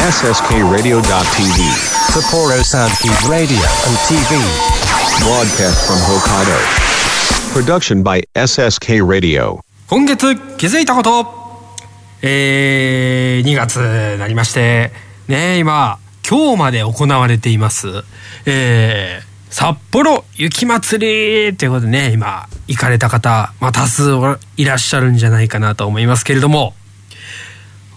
SSKRadio.tv Sapporo Soundkeep Radio and TV. Broadcast from Hokkaido. Production by SSK Radio. 今月気づいたことえー、2月になりましてね今今日まで行われていますえー、札幌雪まつりということでね今行かれた方、まあ、多数いらっしゃるんじゃないかなと思いますけれども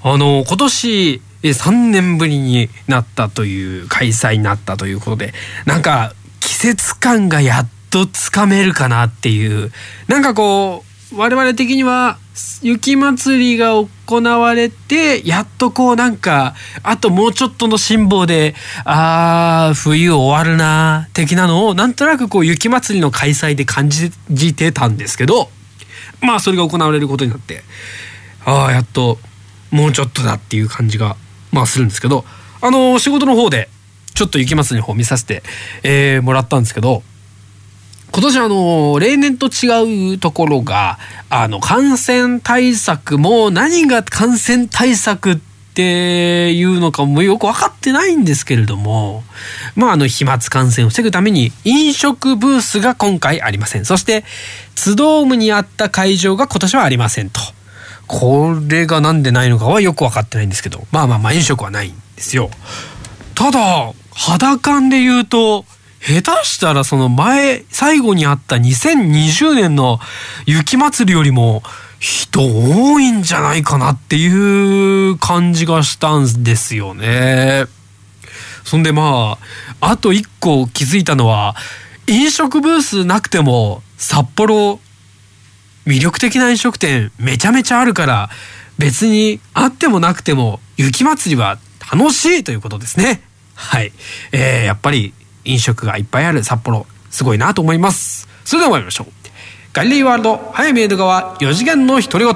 あの今年3年ぶりになったという開催になったということでなんか季節感がやっとつかめるかなっていうなんかこう我々的には雪まつりが行われてやっとこうなんかあともうちょっとの辛抱であー冬終わるな的なのをなんとなくこう雪まつりの開催で感じてたんですけどまあそれが行われることになってああやっともうちょっとだっていう感じがまあするんですけどあの仕事の方でちょっと雪まつりの方見させて、えー、もらったんですけど今年あの例年と違うところがあの感染対策も何が感染対策っていうのかもよく分かってないんですけれどもまああの飛沫感染を防ぐために飲食ブースが今回ありません。そしてツドームにあった会場が今年はありませんと。これがなんでないのかはよく分かってないんですけどまあまあまあ飲食はないんですよただ肌感で言うと下手したらその前最後にあった2020年の雪まつりよりも人多いんじゃないかなっていう感じがしたんですよね。そんでまああと一個気づいたのは飲食ブースなくても札幌魅力的な飲食店めちゃめちゃあるから別にあってもなくても雪まつりは楽しいということですね。はい。えー、やっぱり飲食がいっぱいある札幌すごいなと思いますそれでは参りましょうガリレーワールド早見江戸川4次元の独り言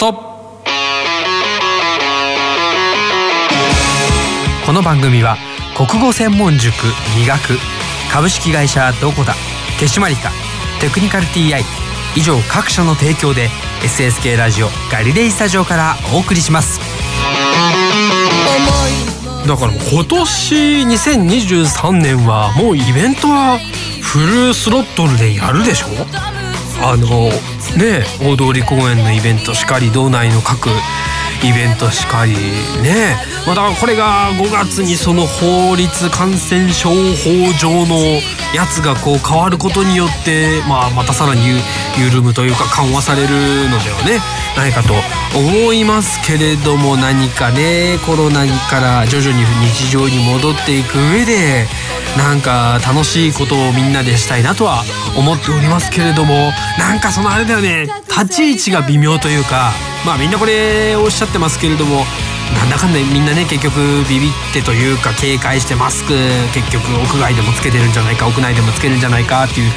この番組は国語専門塾磨く株式会社どこだ手締まりかテクニカル TI 以上各社の提供で SSK ラジオガリレイスタジオからお送りします。だから今年2023年はもうイベントはフルスロットルでやるでしょ？あのね大通公園のイベントしかり道内の各イベントしかりねまあ、だからこれが5月にその法律感染症法上のやつがこう変わることによって、まあ、またさらに緩むというか緩和されるのではねないかと思いますけれども何かねコロナから徐々に日常に戻っていく上でなんか楽しいことをみんなでしたいなとは思っておりますけれどもなんかそのあれだよね立ち位置が微妙というかまあみんなこれおっしゃってますけれどもなんだかんだみんなね結局ビビってというか警戒してマスク結局屋外でもつけてるんじゃないか屋内でもつけるんじゃないかっていう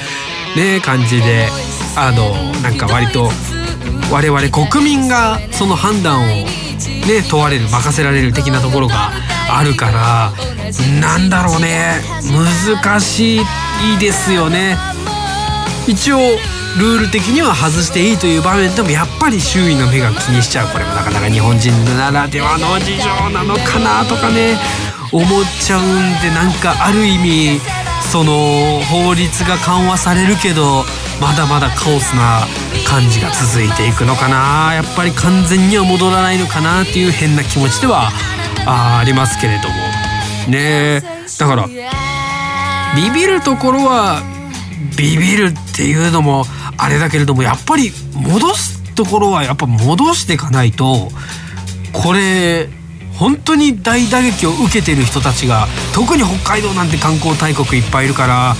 ね感じであのなんか割と我々国民がその判断をね問われる任せられる的なところがあるからなんだろうね難しいですよね。一応ルール的には外していいという場面でもやっぱり周囲の目が気にしちゃう。これもなかなか日本人ならではの事情なのかなとかね思っちゃうんでなんかある意味その法律が緩和されるけどまだまだカオスな感じが続いていくのかな。やっぱり完全には戻らないのかなっていう変な気持ちではあありますけれども。ねだからビビるところはビビるっていうのもあれだけれどもやっぱり戻すところはやっぱ戻していかないとこれ本当に大打撃を受けてる人たちが特に北海道なんて観光大国いっぱいいるから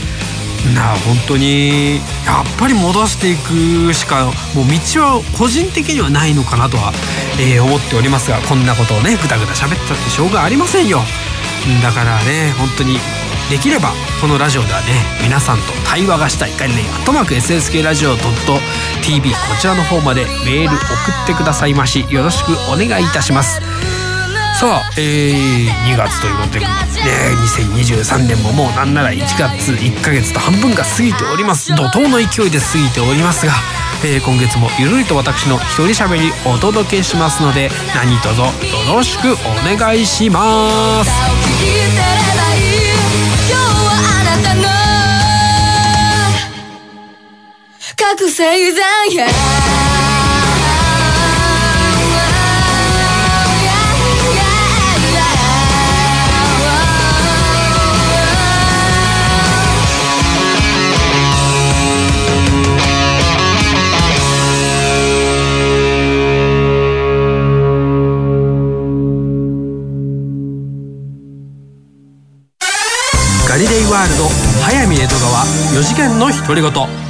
な本当にやっぱり戻していくしかもう道は個人的にはないのかなとは、えー、思っておりますがこんなことをねぐだぐだ喋ったってしょうがありませんよ。だからね本当にできればこのラジオではね皆さんと対話がしたい。概念アットマーク SSK ラジオ .tv こちらの方までメール送ってくださいましよろしくお願いいたします。さあ、えー、2月ということで、ね、2023年ももうなんなら1月1ヶ月と半分が過ぎております。怒涛の勢いで過ぎておりますが、えー、今月もゆるりと私の一人喋りお届けしますので何卒よろしくお願いします。覚醒剤や。ワールド早見江戸川4次元の独り言。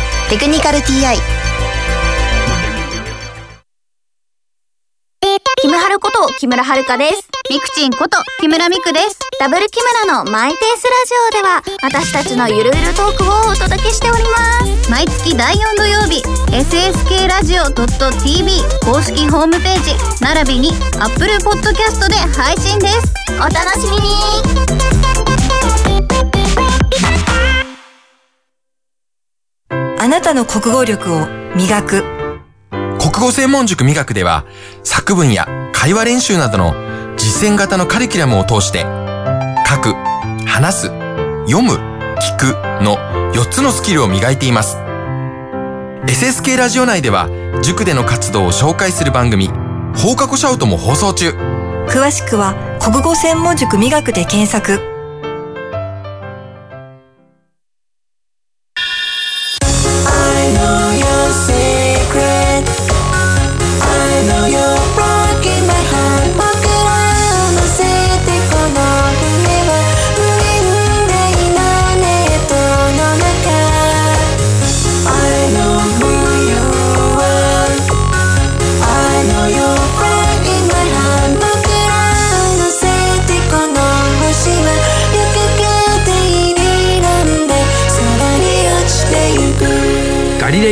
テクニカル TI」キムハルこと木村遥です。ミクチンこと木村ミクです。ダブル木村のマイペースラジオでは私たちのゆるゆるトークをお届けしております。毎月第4土曜日 SSK ラジオ .tv 公式ホームページ並びに Apple Podcast で配信です。お楽しみに。あなたの国語力を磨く国語専門塾磨くでは作文や会話練習などの実践型のカリキュラムを通して書く、話す、読む、聞くの4つのスキルを磨いています。SSK ラジオ内では塾での活動を紹介する番組放課後シャウトも放送中。詳しくは国語専門塾磨くで検索。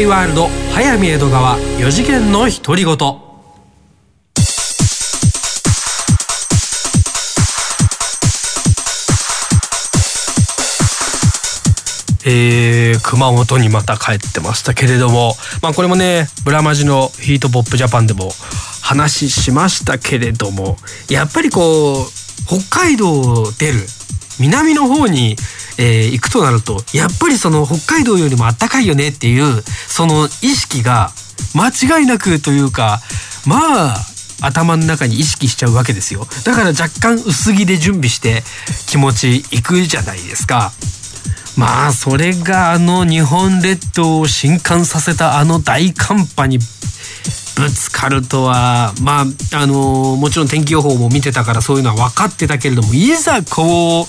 ワールド早見江戸川4次元の独り言。えー、熊本にまた帰ってましたけれども、まあこれもね、ブラマジのヒートポップジャパンでも話しましたけれども、やっぱりこう、北海道を出る、南の方にえー、行くとなるとやっぱりその北海道よりもあったかいよねっていうその意識が間違いなくというかまあ頭の中に意識しちゃうわけですよ。だから若干薄着で準備して気持ちいくじゃないですか。まあそれがあの日本列島を震撼させたあの大寒波にぶつかるとはまああのもちろん天気予報も見てたからそういうのは分かってたけれどもいざこう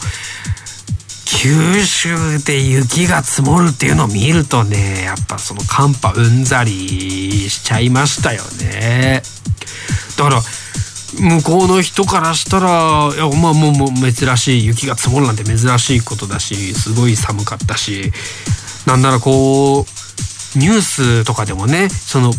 九州で雪が積もるっていうのを見るとねやっぱその寒波うんざりしちゃいましたよね。だから向こうの人からしたらいやまあもうもう珍しい雪が積もるなんて珍しいことだしすごい寒かったしなんならこうニュースとかでもねその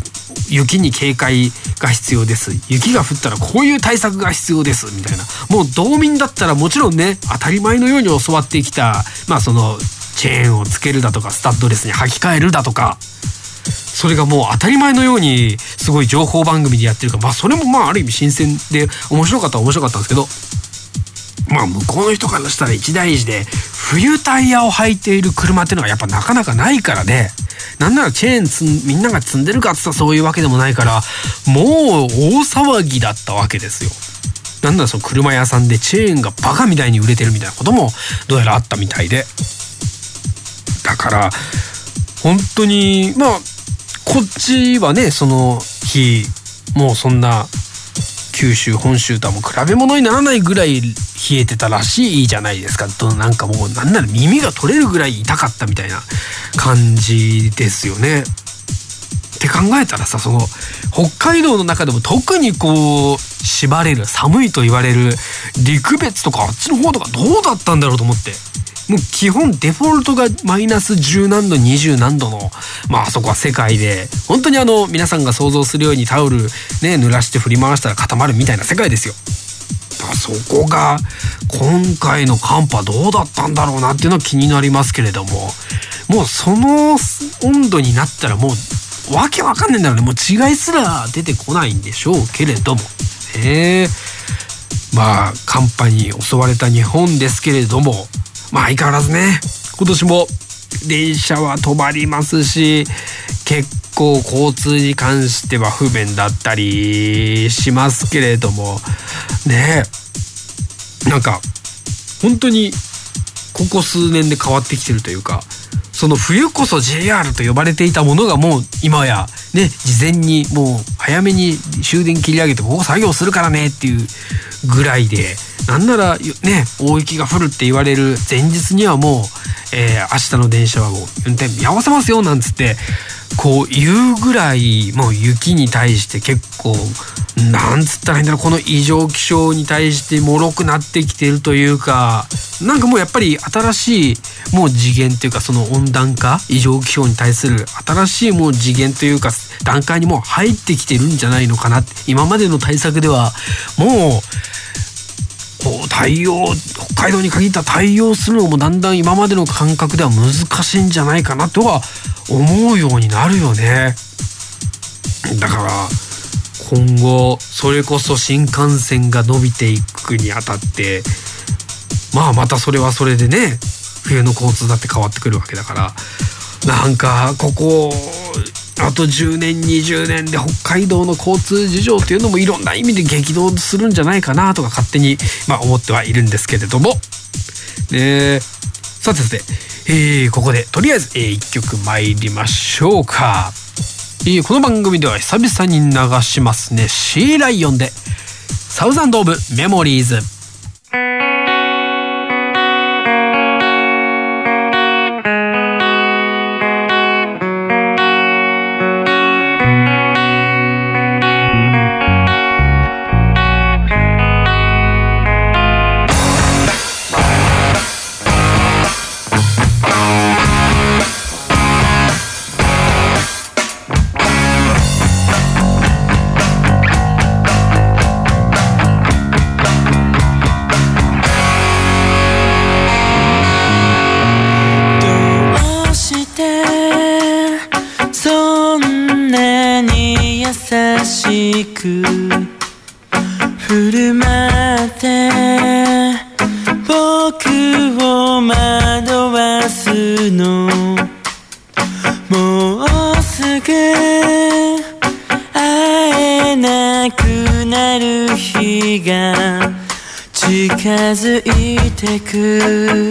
雪に警戒が必要です。雪が降ったらこういう対策が必要です。みたいな。もう道民だったらもちろんね当たり前のように教わってきたまあそのチェーンをつけるだとかスタッドレスに履き替えるだとかそれがもう当たり前のようにすごい情報番組でやってるからまあそれもまあある意味新鮮で面白かったは面白かったんですけどまあ向こうの人からしたら一大事で冬タイヤを履いている車っていうのはやっぱなかなかないからね。なんならチェーンつみんなが積んでるかっつったらそういうわけでもないからもう大騒ぎだったわけですよ。なんならその車屋さんでチェーンがバカみたいに売れてるみたいなこともどうやらあったみたいでだから本当にまあこっちはねその日もうそんな九州本州とはもう比べ物にならないぐらい冷えてたらしいじゃないですかとなんかもうなんなら耳が取れるぐらい痛かったみたいな感じですよね。って考えたらさその北海道の中でも特にこう縛れる寒いと言われる陸別とかあっちの方とかどうだったんだろうと思ってもう基本デフォルトがマイナス10何度20何度のまあそこは世界で本当にあの皆さんが想像するようにタオルね濡らして振り回したら固まるみたいな世界ですよ。だからそこが今回の寒波どうだったんだろうなっていうのは気になりますけれどももうその温度になったらもうわけわかんないんだろうねもう違いすら出てこないんでしょうけれどもねまあ寒波に襲われた日本ですけれどもまあ相変わらずね。今年も電車は止まりますし結構交通に関しては不便だったりしますけれども。ね。なんか本当にここ数年で変わってきてるというかその冬こそ JR と呼ばれていたものがもう今やね事前にもう早めに終電切り上げてここ作業するからねっていうぐらいでなんならね大雪が降るって言われる前日にはもう、えー、明日の電車はもう運転見合わせますよなんつってこう言うぐらいもう雪に対して結構なんつったらいいんだろうこの異常気象に対して脆くなってきてるというかなんかもうやっぱり新しいもう次元というかその温暖化異常気象に対する新しいもう次元というか段階にもう入ってきてるんじゃないのかな今までの対策ではもうこう対応北海道に限った対応するのもだんだん今までの感覚では難しいんじゃないかなとは思うようになるよね。だから今後それこそ新幹線が伸びていくにあたってまあまたそれはそれでね冬の交通だって変わってくるわけだからなんかここあと10年20年で北海道の交通事情っていうのもいろんな意味で激動するんじゃないかなとか勝手に、まあ、思ってはいるんですけれども。ねさてさて、えー、ここでとりあえず、えー、1曲参りましょうか。えー、この番組では久々に流しますね。シーライオンでサウザンド・オブ・メモリーズ。い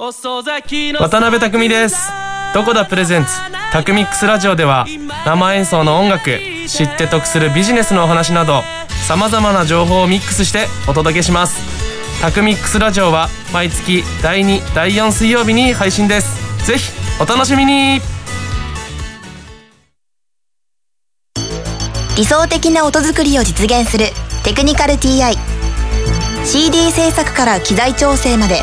渡辺匠です。どこだプレゼンツ。タクミックスラジオでは生演奏の音楽知って得するビジネスのお話などさまざまな情報をミックスしてお届けします。タクミックスラジオは毎月第2第4水曜日に配信です。ぜひお楽しみに。理想的な音作りを実現するテクニカル TICD 制作から機材調整まで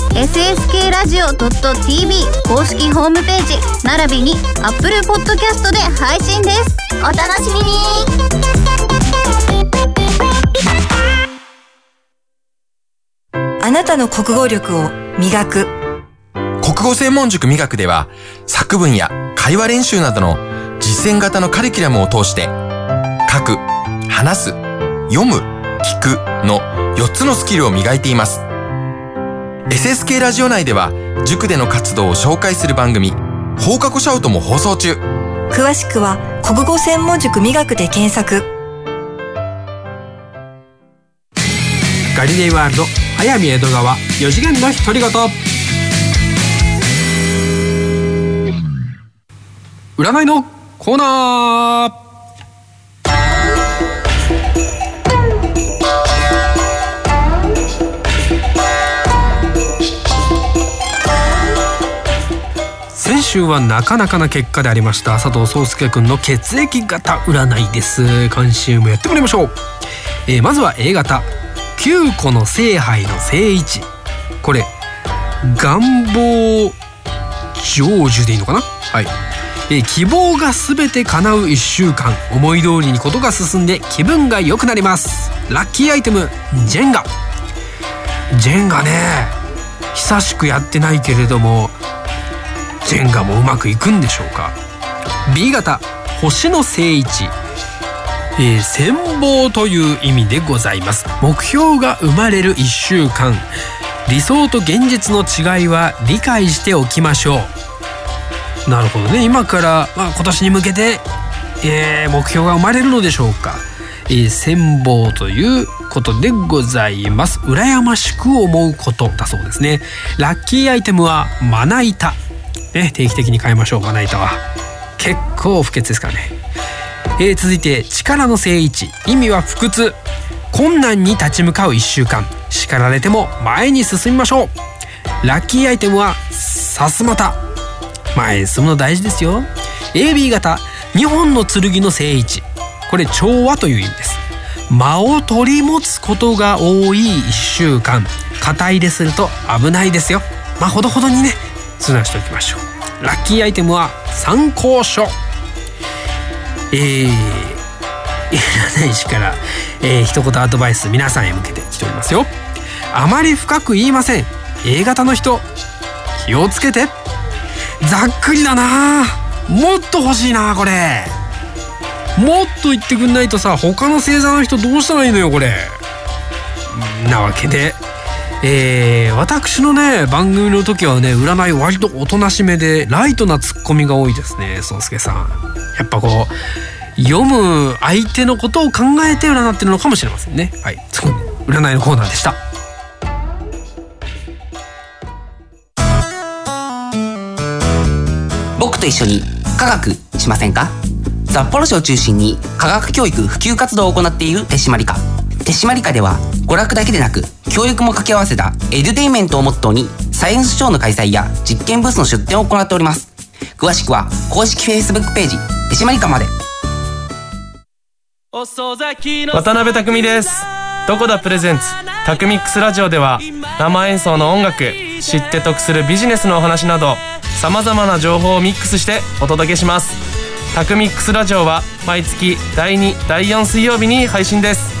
SSK ラジオ .tv 公式ホームページ、並びに Apple Podcast で配信です。お楽しみにあなたの国語力を磨く国語専門塾美学では作文や会話練習などの実践型のカリキュラムを通して書く、話す、読む、聞くの4つのスキルを磨いています。SSK ラジオ内では塾での活動を紹介する番組放課後シャウトも放送中。詳しくは国語専門塾美学で検索ガリレイワールド早見江戸川4次元の独り言占いのコーナー週はなかなかな結果でありました。佐藤壮介くんの血液型占いです。今週もやってもらいましょう、えーまずは A 型。9個の聖杯の聖一。これ願望成就でいいのかな？はい、えー希望が全て叶う1週間。思い通りにことが進んで気分が良くなります。ラッキーアイテムジェンガ。ジェンガね。久しくやってないけれどもジェンガもうまくいくんでしょうか？B 型星の聖一。えー、戦望という意味でございます。目標が生まれる1週間。理想と現実の違いは理解しておきましょう。なるほどね。今から、まあ、今年に向けて、えー目標が生まれるのでしょうか、えー戦望ということでございます。羨ましく思うことだそうですね。ラッキーアイテムはまな板。ね定期的に買いましょうまな板は結構不潔ですからね。えー続いて力の正位置意味は不屈。困難に立ち向かう1週間。叱られても前に進みましょう。ラッキーアイテムはさすまた。前に進むの大事ですよ。AB 型。2本の剣の正位置これ調和という意味です。間を取り持つことが多い1週間。肩入れすると危ないですよ。まあほどほどにね。通なしておきましょう。ラッキーアイテムは参考書。えー、占い師から、えー、一言アドバイス皆さんへ向けて来ておりますよ。あまり深く言いません。A 型の人気をつけて。ざっくりだな。もっと欲しいなこれ。もっと言ってくんないとさ他の星座の人どうしたらいいのよこれ。なわけでえー、私のね番組の時はね占い割とおとなしめでライトなツッコミが多いですね宗介さん。やっぱこう読む相手のことを考えて占ってるのかもしれませんね。はい占いのコーナーでした。僕と一緒に科学しませんか？札幌市を中心に科学教育普及活動を行っている手締まり課。手締まり課では娯楽だけでなく教育も掛け合わせたエデュテインメントをモットーにサイエンスショーの開催や実験ブースの出展を行っております。詳しくは公式 Facebook ページ手締まり課まで。渡辺匠です。どこだプレゼンツタクミックスラジオでは生演奏の音楽知って得するビジネスのお話などさまざまな情報をミックスしてお届けします。タクミックスラジオは毎月第2第4水曜日に配信です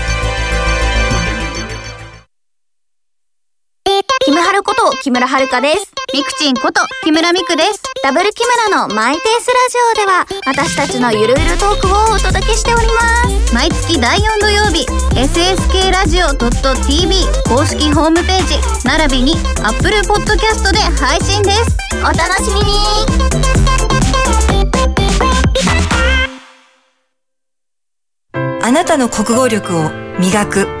キムハルこと木村遥です。ミクチンこと木村ミクです。ダブル木村のマイペースラジオでは私たちのゆるゆるトークをお届けしております。毎月第4土曜日、SSK ラジオ .tv 公式ホームページ、並びに Apple Podcast で配信です。お楽しみにあなたの国語力を磨く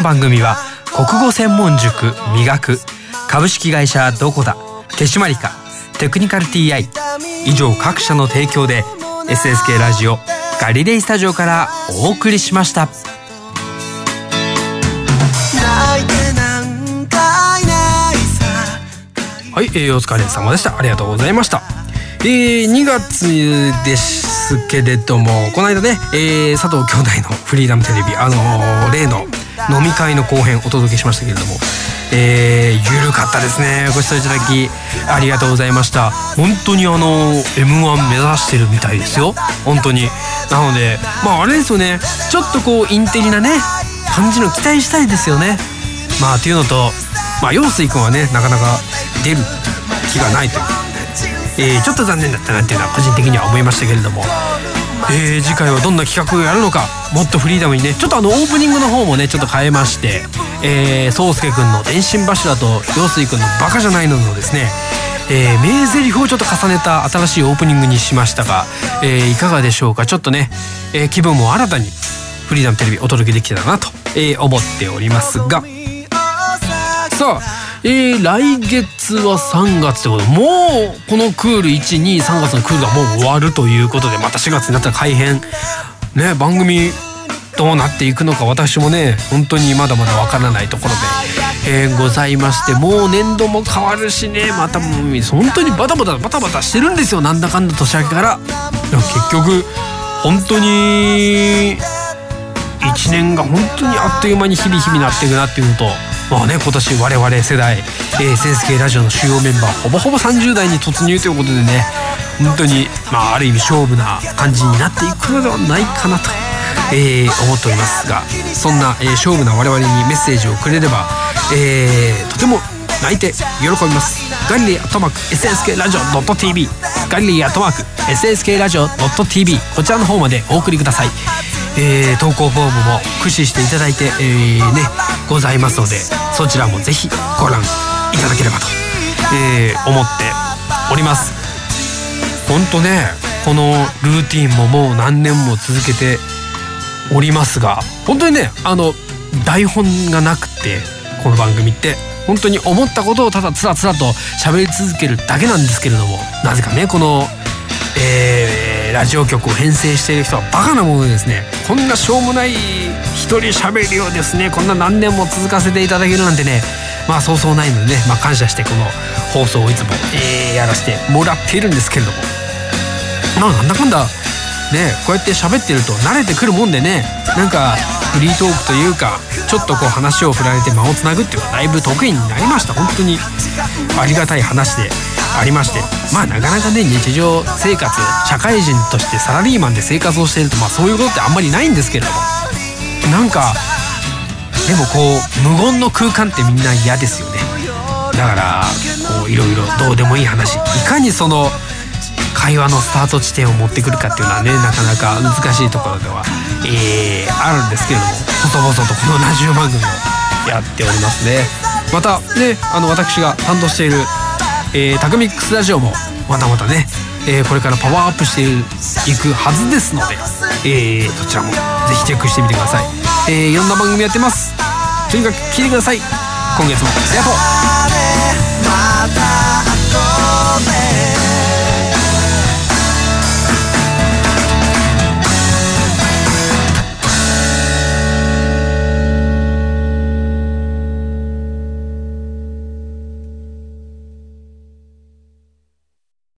の番組は国語専門塾磨く株式会社どこだ手締まりかテクニカル TI 以上各社の提供で SSK ラジオガリレイスタジオからお送りしました。はい、えー、お疲れ様でした。ありがとうございました。えー、2月ですけれどもこの間ね、えー、佐藤兄弟のフリーダムテレビあのー例の飲み会の後編お届けしましたけれども。えー、ゆるかったですね。ご視聴いただきありがとうございました。本当にあの M1 目指してるみたいですよ。本当に。なのでまああれですよね。ちょっとこうインテリなね感じの期待したいですよね。まあっていうのとまあ陽水君はねなかなか出る気がないというえーちょっと残念だったなっていうのは個人的には思いましたけれども、えー次回はどんな企画をやるのかもっとフリーダムにねちょっとあのオープニングの方もねちょっと変えましてえー、宗介くんの電信柱と陽水くんのバカじゃないののですねえー、名台詞をちょっと重ねた新しいオープニングにしましたが、えーいかがでしょうか？ちょっとね、えー気分も新たにフリーダムテレビお届けできたらなと、えー思っておりますが。さあ、えー来月は3月ってことでもうこのクール123月のクールがもう終わるということでまた4月になったら改編。ね番組どうなっていくのか私もね本当にまだまだわからないところで、えーございましてもう年度も変わるしねまたもう本当にバタバタバタバタしてるんですよなんだかんだ年明けから。結局本当に1年が本当にあっという間に日々日々なっていくなっていうのとまあね今年我々世代、えー、センス系ラジオの主要メンバーほぼほぼ30代に突入ということでね本当にまあある意味勝負な感じになっていくのではないかなと、えー思っておりますがそんな、えー勝負な我々にメッセージをくれれば、えーとても泣いて喜びます。ガリレーアットマーク SSK ラジオ .tv ガリレーアットマーク SSK ラジオ .tv こちらの方までお送りください。えー投稿フォームも駆使していただいて、えーねございますのでそちらもぜひご覧いただければと、えー思っております。ほんとねこのルーティンももう何年も続けておりますが本当にねあの台本がなくてこの番組って本当に思ったことをただつらつらと喋り続けるだけなんですけれどもなぜかねこの、えーラジオ局を編成している人はバカなものでですね。こんなしょうもない人喋りをですね。こんな何年も続かせていただけるなんてね。まあそうそうないのでね、まあ、感謝してこの放送をいつも、えーやらせてもらっているんですけれども。まあなんだかんだねこうやって喋ってると慣れてくるもんでね。なんかフリートークというかちょっとこう話を振られて間をつなぐっていうのはだいぶ得意になりました。本当に。ありがたい話でありまして。まあなかなかね日常生活社会人としてサラリーマンで生活をしているとまあそういうことってあんまりないんですけれども。なんかでもこう無言の空間ってみんな嫌ですよね。だからこういろいろどうでもいい話。いかにその会話のスタート地点を持ってくるかっていうのはねなかなか難しいところでは、えーあるんですけれども細々とこのラジオ番組をやっておりますね。またねあの私が担当している、えータクミックスラジオもまたまたね、えーこれからパワーアップしていくはずですので、えー、そちらもぜひチェックしてみてください、えーいろんな番組やってますとにかく聞いてください今月もありがとう